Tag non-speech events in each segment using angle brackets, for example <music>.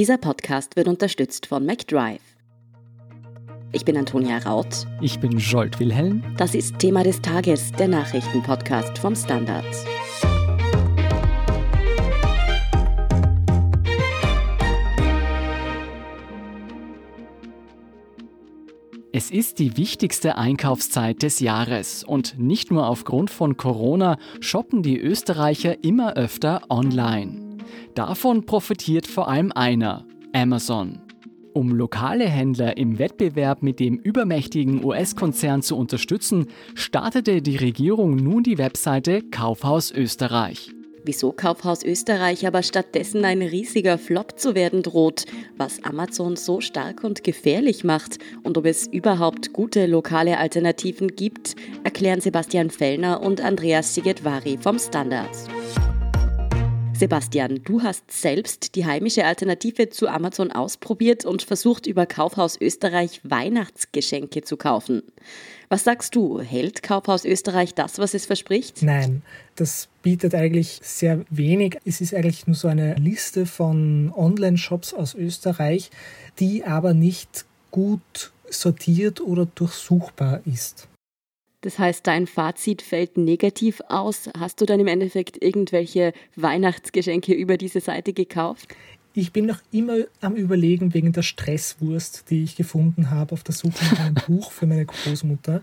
Dieser Podcast wird unterstützt von McDrive. Ich bin Antonia Raut. Ich bin Jolt Wilhelm. Das ist Thema des Tages, der Nachrichtenpodcast vom Standard. Es ist die wichtigste Einkaufszeit des Jahres und nicht nur aufgrund von Corona shoppen die Österreicher immer öfter online. Davon profitiert vor allem einer, Amazon. Um lokale Händler im Wettbewerb mit dem übermächtigen US-Konzern zu unterstützen, startete die Regierung nun die Webseite Kaufhaus Österreich. Wieso Kaufhaus Österreich aber stattdessen ein riesiger Flop zu werden droht, was Amazon so stark und gefährlich macht und ob es überhaupt gute lokale Alternativen gibt, erklären Sebastian Fellner und Andreas Sigetvari vom Standard. Sebastian, du hast selbst die heimische Alternative zu Amazon ausprobiert und versucht über Kaufhaus Österreich Weihnachtsgeschenke zu kaufen. Was sagst du? Hält Kaufhaus Österreich das, was es verspricht? Nein, das bietet eigentlich sehr wenig. Es ist eigentlich nur so eine Liste von Online-Shops aus Österreich, die aber nicht gut sortiert oder durchsuchbar ist. Das heißt, dein Fazit fällt negativ aus. Hast du dann im Endeffekt irgendwelche Weihnachtsgeschenke über diese Seite gekauft? Ich bin noch immer am Überlegen wegen der Stresswurst, die ich gefunden habe auf der Suche nach einem <laughs> Buch für meine Großmutter.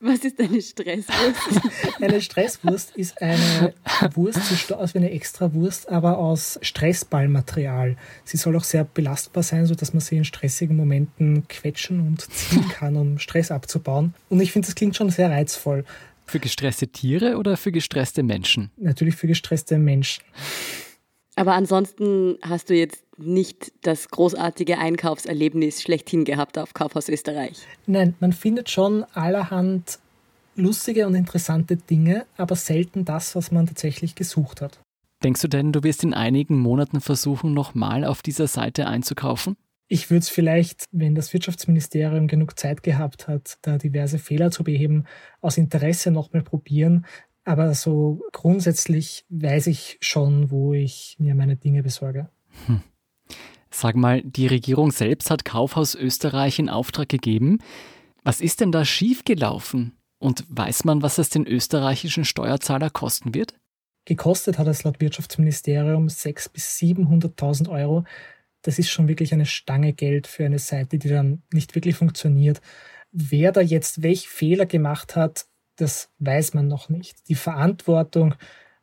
Was ist eine Stresswurst? <laughs> eine Stresswurst ist eine Wurst, sie aus wie eine Extrawurst, aber aus Stressballmaterial. Sie soll auch sehr belastbar sein, sodass man sie in stressigen Momenten quetschen und ziehen <laughs> kann, um Stress abzubauen. Und ich finde, das klingt schon sehr reizvoll. Für gestresste Tiere oder für gestresste Menschen? Natürlich für gestresste Menschen. Aber ansonsten hast du jetzt nicht das großartige Einkaufserlebnis schlechthin gehabt auf Kaufhaus Österreich. Nein, man findet schon allerhand lustige und interessante Dinge, aber selten das, was man tatsächlich gesucht hat. Denkst du denn, du wirst in einigen Monaten versuchen, nochmal auf dieser Seite einzukaufen? Ich würde es vielleicht, wenn das Wirtschaftsministerium genug Zeit gehabt hat, da diverse Fehler zu beheben, aus Interesse nochmal probieren. Aber so grundsätzlich weiß ich schon, wo ich mir meine Dinge besorge. Hm. Sag mal, die Regierung selbst hat Kaufhaus Österreich in Auftrag gegeben. Was ist denn da schiefgelaufen? Und weiß man, was es den österreichischen Steuerzahler kosten wird? Gekostet hat es laut Wirtschaftsministerium 600.000 bis 700.000 Euro. Das ist schon wirklich eine Stange Geld für eine Seite, die dann nicht wirklich funktioniert. Wer da jetzt welche Fehler gemacht hat, das weiß man noch nicht. Die Verantwortung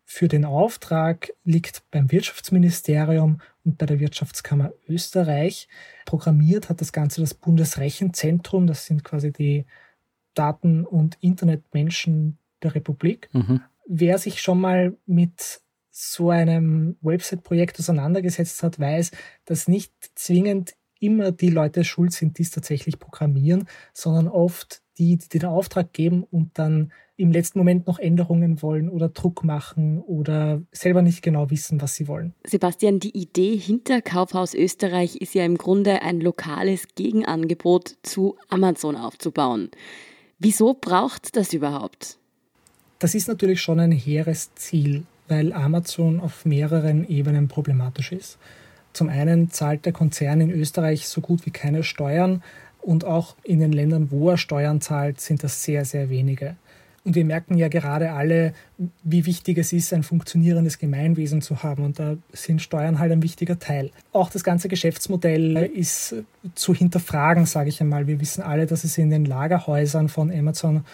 für den Auftrag liegt beim Wirtschaftsministerium und bei der Wirtschaftskammer Österreich. Programmiert hat das Ganze das Bundesrechenzentrum, das sind quasi die Daten- und Internetmenschen der Republik. Mhm. Wer sich schon mal mit so einem Website-Projekt auseinandergesetzt hat, weiß, dass nicht zwingend immer die Leute schuld sind, die es tatsächlich programmieren, sondern oft die, die den Auftrag geben und dann im letzten Moment noch Änderungen wollen oder Druck machen oder selber nicht genau wissen, was sie wollen. Sebastian, die Idee hinter Kaufhaus Österreich ist ja im Grunde ein lokales Gegenangebot zu Amazon aufzubauen. Wieso braucht das überhaupt? Das ist natürlich schon ein hehres Ziel, weil Amazon auf mehreren Ebenen problematisch ist. Zum einen zahlt der Konzern in Österreich so gut wie keine Steuern, und auch in den Ländern, wo er Steuern zahlt, sind das sehr, sehr wenige. Und wir merken ja gerade alle, wie wichtig es ist, ein funktionierendes Gemeinwesen zu haben. Und da sind Steuern halt ein wichtiger Teil. Auch das ganze Geschäftsmodell ist zu hinterfragen, sage ich einmal. Wir wissen alle, dass es in den Lagerhäusern von Amazon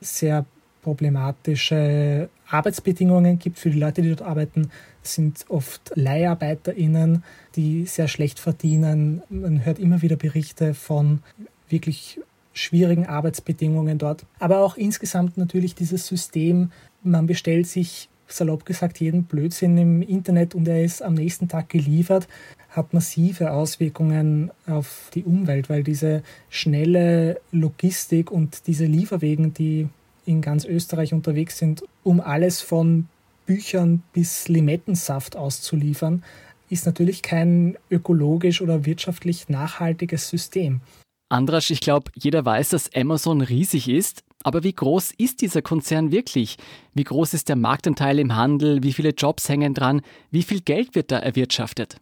sehr problematische Arbeitsbedingungen gibt für die Leute, die dort arbeiten. Sind oft LeiharbeiterInnen, die sehr schlecht verdienen. Man hört immer wieder Berichte von wirklich schwierigen Arbeitsbedingungen dort. Aber auch insgesamt natürlich dieses System, man bestellt sich salopp gesagt jeden Blödsinn im Internet und er ist am nächsten Tag geliefert, hat massive Auswirkungen auf die Umwelt, weil diese schnelle Logistik und diese Lieferwegen, die in ganz Österreich unterwegs sind, um alles von Büchern bis Limettensaft auszuliefern, ist natürlich kein ökologisch oder wirtschaftlich nachhaltiges System. Andrasch, ich glaube, jeder weiß, dass Amazon riesig ist. Aber wie groß ist dieser Konzern wirklich? Wie groß ist der Marktanteil im Handel? Wie viele Jobs hängen dran? Wie viel Geld wird da erwirtschaftet?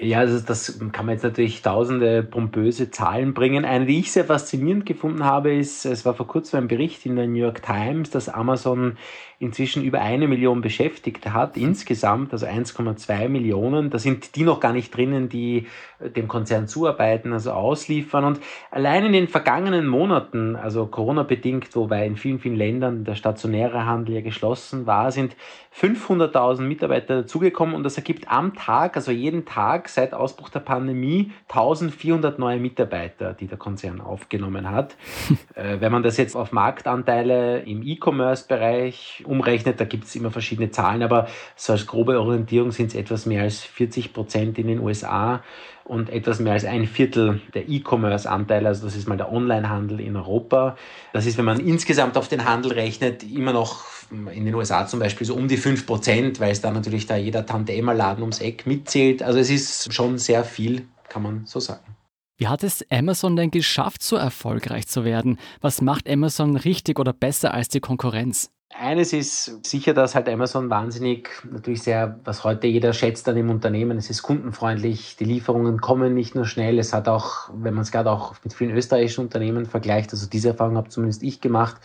Ja, also das kann man jetzt natürlich tausende pompöse Zahlen bringen. Eine, die ich sehr faszinierend gefunden habe, ist, es war vor kurzem ein Bericht in der New York Times, dass Amazon inzwischen über eine Million Beschäftigte hat, insgesamt, also 1,2 Millionen. Da sind die noch gar nicht drinnen, die dem Konzern zuarbeiten, also ausliefern. Und allein in den vergangenen Monaten, also Corona-bedingt, wobei in vielen, vielen Ländern der stationäre Handel ja geschlossen war, sind 500.000 Mitarbeiter dazugekommen und das ergibt am Tag, also jeden Tag seit Ausbruch der Pandemie, 1400 neue Mitarbeiter, die der Konzern aufgenommen hat. <laughs> äh, wenn man das jetzt auf Marktanteile im E-Commerce-Bereich umrechnet, da gibt es immer verschiedene Zahlen, aber so als grobe Orientierung sind es etwas mehr als 40 Prozent in den USA und etwas mehr als ein Viertel der E-Commerce-Anteile, also das ist mal der Online-Handel in Europa. Das ist, wenn man insgesamt auf den Handel rechnet, immer noch in den USA zum Beispiel so um die 5 Prozent, weil es da natürlich da jeder Tante-Emma-Laden ums Eck mitzählt. Also es ist schon sehr viel, kann man so sagen. Wie hat es Amazon denn geschafft, so erfolgreich zu werden? Was macht Amazon richtig oder besser als die Konkurrenz? Eines ist sicher, dass halt Amazon wahnsinnig, natürlich sehr, was heute jeder schätzt an dem Unternehmen, es ist kundenfreundlich, die Lieferungen kommen nicht nur schnell, es hat auch, wenn man es gerade auch mit vielen österreichischen Unternehmen vergleicht, also diese Erfahrung habe zumindest ich gemacht,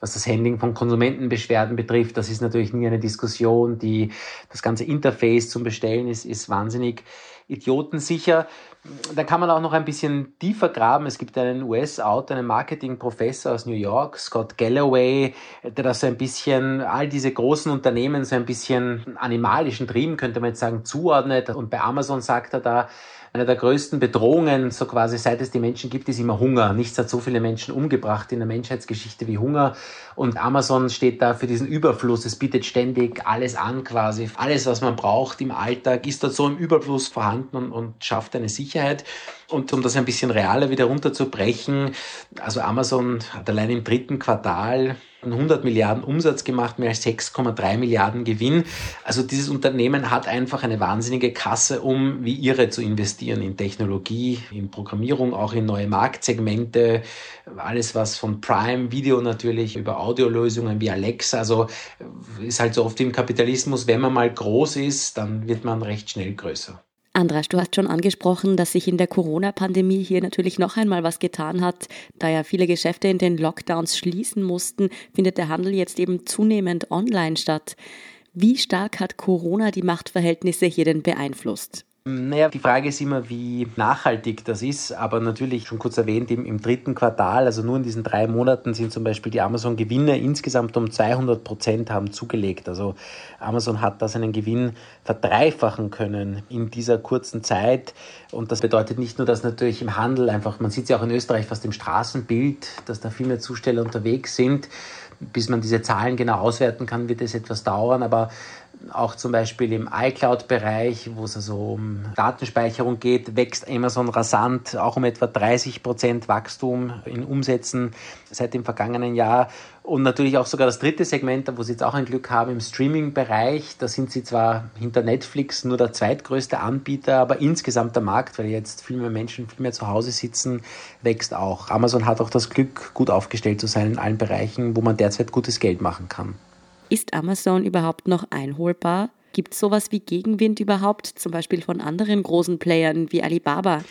was das Handling von Konsumentenbeschwerden betrifft, das ist natürlich nie eine Diskussion. Die, das ganze Interface zum Bestellen ist, ist wahnsinnig idiotensicher. Da kann man auch noch ein bisschen tiefer graben. Es gibt einen US-Autor, einen Marketing-Professor aus New York, Scott Galloway, der das so ein bisschen, all diese großen Unternehmen so ein bisschen animalischen Trieben, könnte man jetzt sagen, zuordnet. Und bei Amazon sagt er da, eine der größten Bedrohungen, so quasi seit es die Menschen gibt, ist immer Hunger. Nichts hat so viele Menschen umgebracht in der Menschheitsgeschichte wie Hunger. Und Amazon steht da für diesen Überfluss. Es bietet ständig alles an quasi. Alles, was man braucht im Alltag, ist dort so im Überfluss vorhanden und, und schafft eine Sicherheit. Und um das ein bisschen realer wieder runterzubrechen, also Amazon hat allein im dritten Quartal 100 Milliarden Umsatz gemacht, mehr als 6,3 Milliarden Gewinn. Also dieses Unternehmen hat einfach eine wahnsinnige Kasse, um wie ihre zu investieren in Technologie, in Programmierung, auch in neue Marktsegmente, alles was von Prime Video natürlich über Audiolösungen wie Alexa, also ist halt so oft im Kapitalismus, wenn man mal groß ist, dann wird man recht schnell größer. Andras, du hast schon angesprochen, dass sich in der Corona-Pandemie hier natürlich noch einmal was getan hat. Da ja viele Geschäfte in den Lockdowns schließen mussten, findet der Handel jetzt eben zunehmend online statt. Wie stark hat Corona die Machtverhältnisse hier denn beeinflusst? Naja, die Frage ist immer, wie nachhaltig das ist, aber natürlich schon kurz erwähnt, im, im dritten Quartal, also nur in diesen drei Monaten sind zum Beispiel die Amazon-Gewinne insgesamt um 200 Prozent haben zugelegt. Also Amazon hat da seinen Gewinn verdreifachen können in dieser kurzen Zeit. Und das bedeutet nicht nur, dass natürlich im Handel einfach, man sieht es ja auch in Österreich fast im Straßenbild, dass da viel mehr Zusteller unterwegs sind, bis man diese Zahlen genau auswerten kann, wird es etwas dauern, aber auch zum Beispiel im iCloud-Bereich, wo es also um Datenspeicherung geht, wächst Amazon rasant, auch um etwa 30 Prozent Wachstum in Umsätzen seit dem vergangenen Jahr. Und natürlich auch sogar das dritte Segment, wo sie jetzt auch ein Glück haben, im Streaming-Bereich. Da sind sie zwar hinter Netflix nur der zweitgrößte Anbieter, aber insgesamt der Markt, weil jetzt viel mehr Menschen viel mehr zu Hause sitzen, wächst auch. Amazon hat auch das Glück, gut aufgestellt zu sein in allen Bereichen, wo man derzeit gutes Geld machen kann. Ist Amazon überhaupt noch einholbar? Gibt es sowas wie Gegenwind überhaupt, zum Beispiel von anderen großen Playern wie Alibaba?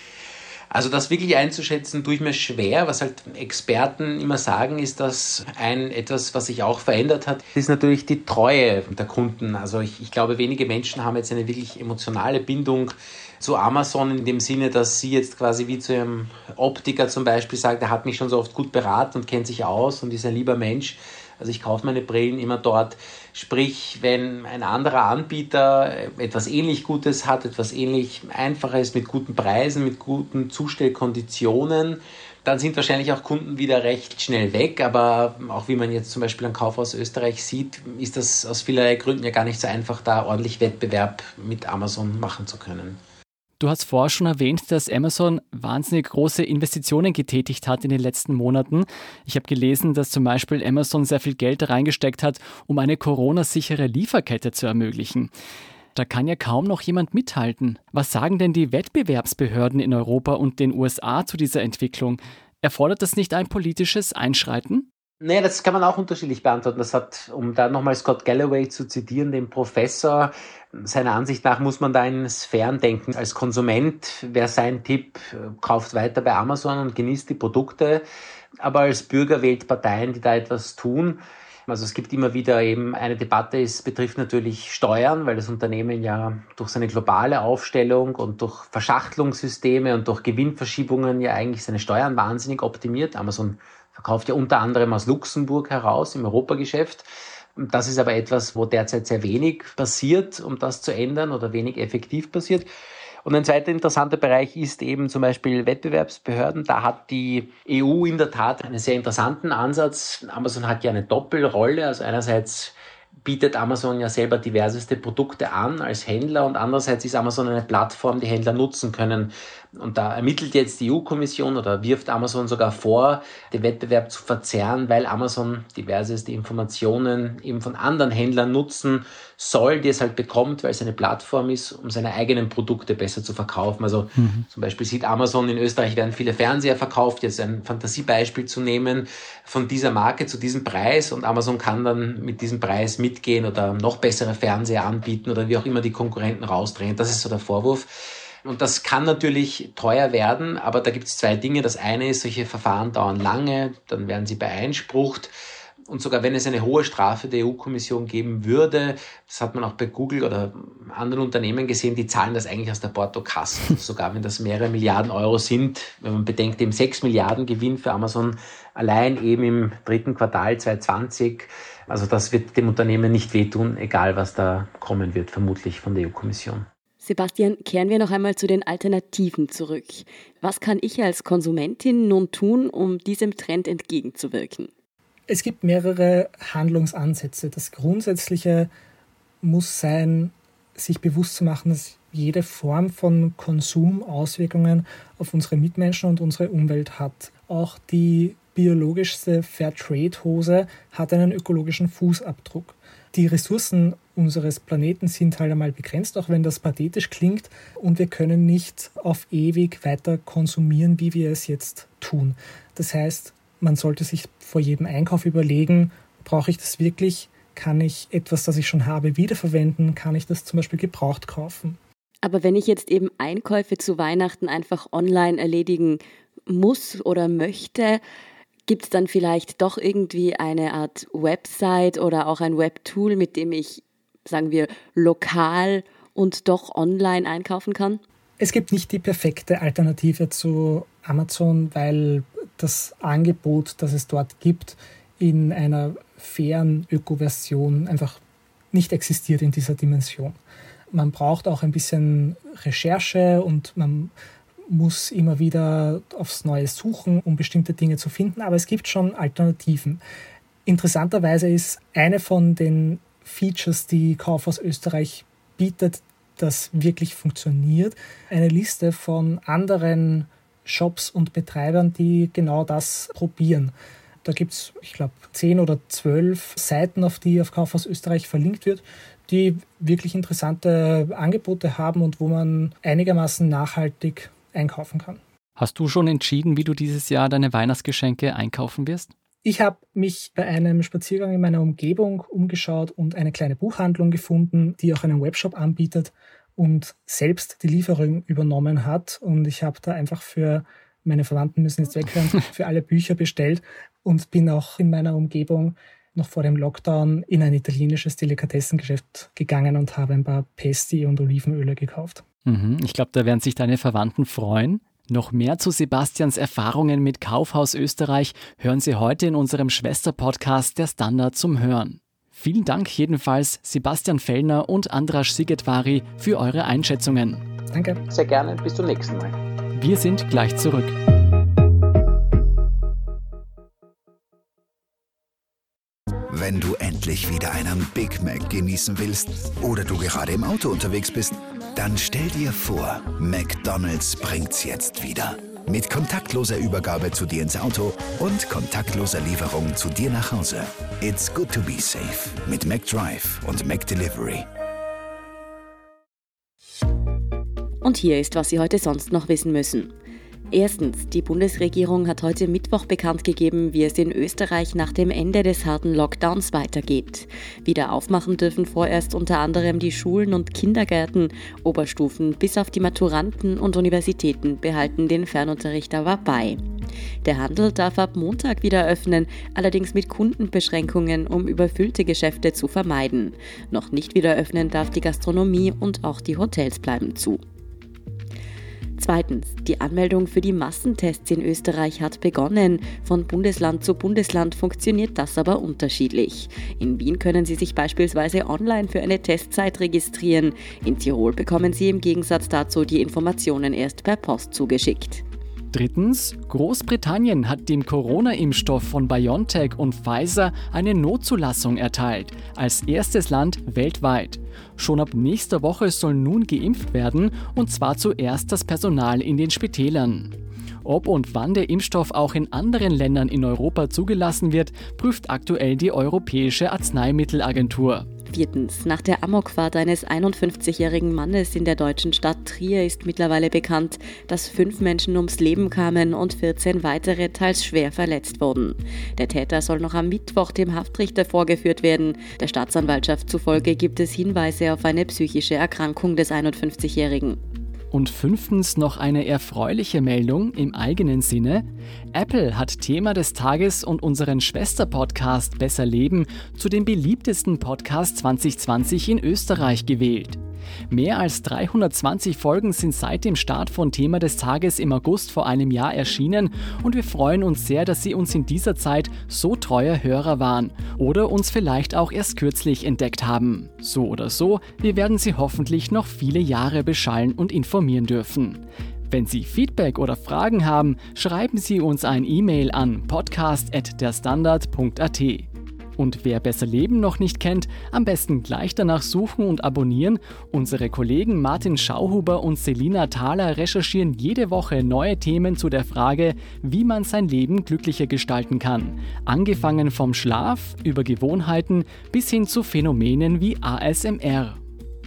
Also das wirklich einzuschätzen, tue ich mir schwer. Was halt Experten immer sagen, ist, dass ein etwas, was sich auch verändert hat, ist natürlich die Treue der Kunden. Also ich, ich glaube, wenige Menschen haben jetzt eine wirklich emotionale Bindung zu Amazon in dem Sinne, dass sie jetzt quasi wie zu ihrem Optiker zum Beispiel sagt, er hat mich schon so oft gut beraten und kennt sich aus und ist ein lieber Mensch. Also ich kaufe meine Brillen immer dort. Sprich, wenn ein anderer Anbieter etwas ähnlich Gutes hat, etwas ähnlich Einfaches mit guten Preisen, mit guten Zustellkonditionen, dann sind wahrscheinlich auch Kunden wieder recht schnell weg. Aber auch wie man jetzt zum Beispiel am Kaufhaus Österreich sieht, ist das aus vielerlei Gründen ja gar nicht so einfach, da ordentlich Wettbewerb mit Amazon machen zu können. Du hast vorher schon erwähnt, dass Amazon wahnsinnig große Investitionen getätigt hat in den letzten Monaten. Ich habe gelesen, dass zum Beispiel Amazon sehr viel Geld reingesteckt hat, um eine Corona-sichere Lieferkette zu ermöglichen. Da kann ja kaum noch jemand mithalten. Was sagen denn die Wettbewerbsbehörden in Europa und den USA zu dieser Entwicklung? Erfordert das nicht ein politisches Einschreiten? Naja, das kann man auch unterschiedlich beantworten. Das hat, um da nochmal Scott Galloway zu zitieren, den Professor, seiner Ansicht nach muss man da in Sphären denken. Als Konsument wäre sein Tipp, kauft weiter bei Amazon und genießt die Produkte. Aber als Bürger wählt Parteien, die da etwas tun. Also es gibt immer wieder eben eine Debatte, es betrifft natürlich Steuern, weil das Unternehmen ja durch seine globale Aufstellung und durch Verschachtelungssysteme und durch Gewinnverschiebungen ja eigentlich seine Steuern wahnsinnig optimiert. Amazon verkauft ja unter anderem aus Luxemburg heraus im Europageschäft. Das ist aber etwas, wo derzeit sehr wenig passiert, um das zu ändern oder wenig effektiv passiert. Und ein zweiter interessanter Bereich ist eben zum Beispiel Wettbewerbsbehörden. Da hat die EU in der Tat einen sehr interessanten Ansatz. Amazon hat ja eine Doppelrolle. Also einerseits bietet Amazon ja selber diverseste Produkte an als Händler und andererseits ist Amazon eine Plattform, die Händler nutzen können. Und da ermittelt jetzt die EU-Kommission oder wirft Amazon sogar vor, den Wettbewerb zu verzerren, weil Amazon diverseste Informationen eben von anderen Händlern nutzen soll, die es halt bekommt, weil es eine Plattform ist, um seine eigenen Produkte besser zu verkaufen. Also mhm. zum Beispiel sieht Amazon in Österreich werden viele Fernseher verkauft, jetzt ein Fantasiebeispiel zu nehmen von dieser Marke zu diesem Preis und Amazon kann dann mit diesem Preis mitgehen oder noch bessere Fernseher anbieten oder wie auch immer die Konkurrenten rausdrehen. Das ist so der Vorwurf. Und das kann natürlich teuer werden, aber da gibt es zwei Dinge. Das eine ist, solche Verfahren dauern lange, dann werden sie beeinsprucht. Und sogar wenn es eine hohe Strafe der EU-Kommission geben würde, das hat man auch bei Google oder anderen Unternehmen gesehen, die zahlen das eigentlich aus der Portokasse. <laughs> Sogar wenn das mehrere Milliarden Euro sind, wenn man bedenkt, eben sechs Milliarden Gewinn für Amazon allein eben im dritten Quartal 2020. Also das wird dem Unternehmen nicht wehtun, egal was da kommen wird, vermutlich von der EU-Kommission. Sebastian, kehren wir noch einmal zu den Alternativen zurück. Was kann ich als Konsumentin nun tun, um diesem Trend entgegenzuwirken? Es gibt mehrere Handlungsansätze. Das Grundsätzliche muss sein, sich bewusst zu machen, dass jede Form von Konsum Auswirkungen auf unsere Mitmenschen und unsere Umwelt hat. Auch die biologischste Fairtrade-Hose hat einen ökologischen Fußabdruck. Die Ressourcen unseres Planeten sind halt einmal begrenzt, auch wenn das pathetisch klingt. Und wir können nicht auf ewig weiter konsumieren, wie wir es jetzt tun. Das heißt, man sollte sich vor jedem Einkauf überlegen, brauche ich das wirklich? Kann ich etwas, das ich schon habe, wiederverwenden? Kann ich das zum Beispiel gebraucht kaufen? Aber wenn ich jetzt eben Einkäufe zu Weihnachten einfach online erledigen muss oder möchte, Gibt es dann vielleicht doch irgendwie eine Art Website oder auch ein Webtool, mit dem ich, sagen wir, lokal und doch online einkaufen kann? Es gibt nicht die perfekte Alternative zu Amazon, weil das Angebot, das es dort gibt, in einer fairen Öko-Version einfach nicht existiert in dieser Dimension. Man braucht auch ein bisschen Recherche und man muss immer wieder aufs Neue suchen, um bestimmte Dinge zu finden, aber es gibt schon Alternativen. Interessanterweise ist eine von den Features, die Kaufhaus Österreich bietet, das wirklich funktioniert, eine Liste von anderen Shops und Betreibern, die genau das probieren. Da gibt es, ich glaube, zehn oder zwölf Seiten, auf die auf Kaufhaus Österreich verlinkt wird, die wirklich interessante Angebote haben und wo man einigermaßen nachhaltig einkaufen kann. Hast du schon entschieden, wie du dieses Jahr deine Weihnachtsgeschenke einkaufen wirst? Ich habe mich bei einem Spaziergang in meiner Umgebung umgeschaut und eine kleine Buchhandlung gefunden, die auch einen Webshop anbietet und selbst die Lieferung übernommen hat. Und ich habe da einfach für meine Verwandten müssen jetzt weghören, <laughs> für alle Bücher bestellt und bin auch in meiner Umgebung noch vor dem Lockdown in ein italienisches Delikatessengeschäft gegangen und habe ein paar Pesti und Olivenöle gekauft. Mhm, ich glaube, da werden sich deine Verwandten freuen. Noch mehr zu Sebastians Erfahrungen mit Kaufhaus Österreich hören Sie heute in unserem Schwesterpodcast Der Standard zum Hören. Vielen Dank jedenfalls Sebastian Fellner und Andras Sigetvari für eure Einschätzungen. Danke. Sehr gerne. Bis zum nächsten Mal. Wir sind gleich zurück. Wenn du endlich wieder einen Big Mac genießen willst oder du gerade im Auto unterwegs bist, dann stell dir vor, McDonald's bringt's jetzt wieder. Mit kontaktloser Übergabe zu dir ins Auto und kontaktloser Lieferung zu dir nach Hause. It's good to be safe mit McDrive und McDelivery. Und hier ist, was Sie heute sonst noch wissen müssen. Erstens, die Bundesregierung hat heute Mittwoch bekannt gegeben, wie es in Österreich nach dem Ende des harten Lockdowns weitergeht. Wieder aufmachen dürfen vorerst unter anderem die Schulen und Kindergärten. Oberstufen bis auf die Maturanten und Universitäten behalten den Fernunterricht aber bei. Der Handel darf ab Montag wieder öffnen, allerdings mit Kundenbeschränkungen, um überfüllte Geschäfte zu vermeiden. Noch nicht wieder öffnen darf die Gastronomie und auch die Hotels bleiben zu. Zweitens, die Anmeldung für die Massentests in Österreich hat begonnen. Von Bundesland zu Bundesland funktioniert das aber unterschiedlich. In Wien können Sie sich beispielsweise online für eine Testzeit registrieren. In Tirol bekommen Sie im Gegensatz dazu die Informationen erst per Post zugeschickt. Drittens, Großbritannien hat dem Corona-Impfstoff von BioNTech und Pfizer eine Notzulassung erteilt, als erstes Land weltweit. Schon ab nächster Woche soll nun geimpft werden, und zwar zuerst das Personal in den Spitälern. Ob und wann der Impfstoff auch in anderen Ländern in Europa zugelassen wird, prüft aktuell die Europäische Arzneimittelagentur. Viertens. Nach der Amokfahrt eines 51-jährigen Mannes in der deutschen Stadt Trier ist mittlerweile bekannt, dass fünf Menschen ums Leben kamen und 14 weitere teils schwer verletzt wurden. Der Täter soll noch am Mittwoch dem Haftrichter vorgeführt werden. Der Staatsanwaltschaft zufolge gibt es Hinweise auf eine psychische Erkrankung des 51-jährigen. Und fünftens noch eine erfreuliche Meldung im eigenen Sinne. Apple hat Thema des Tages und unseren Schwester-Podcast Besser Leben zu den beliebtesten Podcasts 2020 in Österreich gewählt. Mehr als 320 Folgen sind seit dem Start von Thema des Tages im August vor einem Jahr erschienen und wir freuen uns sehr, dass Sie uns in dieser Zeit so treuer Hörer waren oder uns vielleicht auch erst kürzlich entdeckt haben. So oder so, wir werden Sie hoffentlich noch viele Jahre beschallen und informieren dürfen. Wenn Sie Feedback oder Fragen haben, schreiben Sie uns ein E-Mail an podcast.derstandard.at. Und wer Besser Leben noch nicht kennt, am besten gleich danach suchen und abonnieren. Unsere Kollegen Martin Schauhuber und Selina Thaler recherchieren jede Woche neue Themen zu der Frage, wie man sein Leben glücklicher gestalten kann. Angefangen vom Schlaf über Gewohnheiten bis hin zu Phänomenen wie ASMR.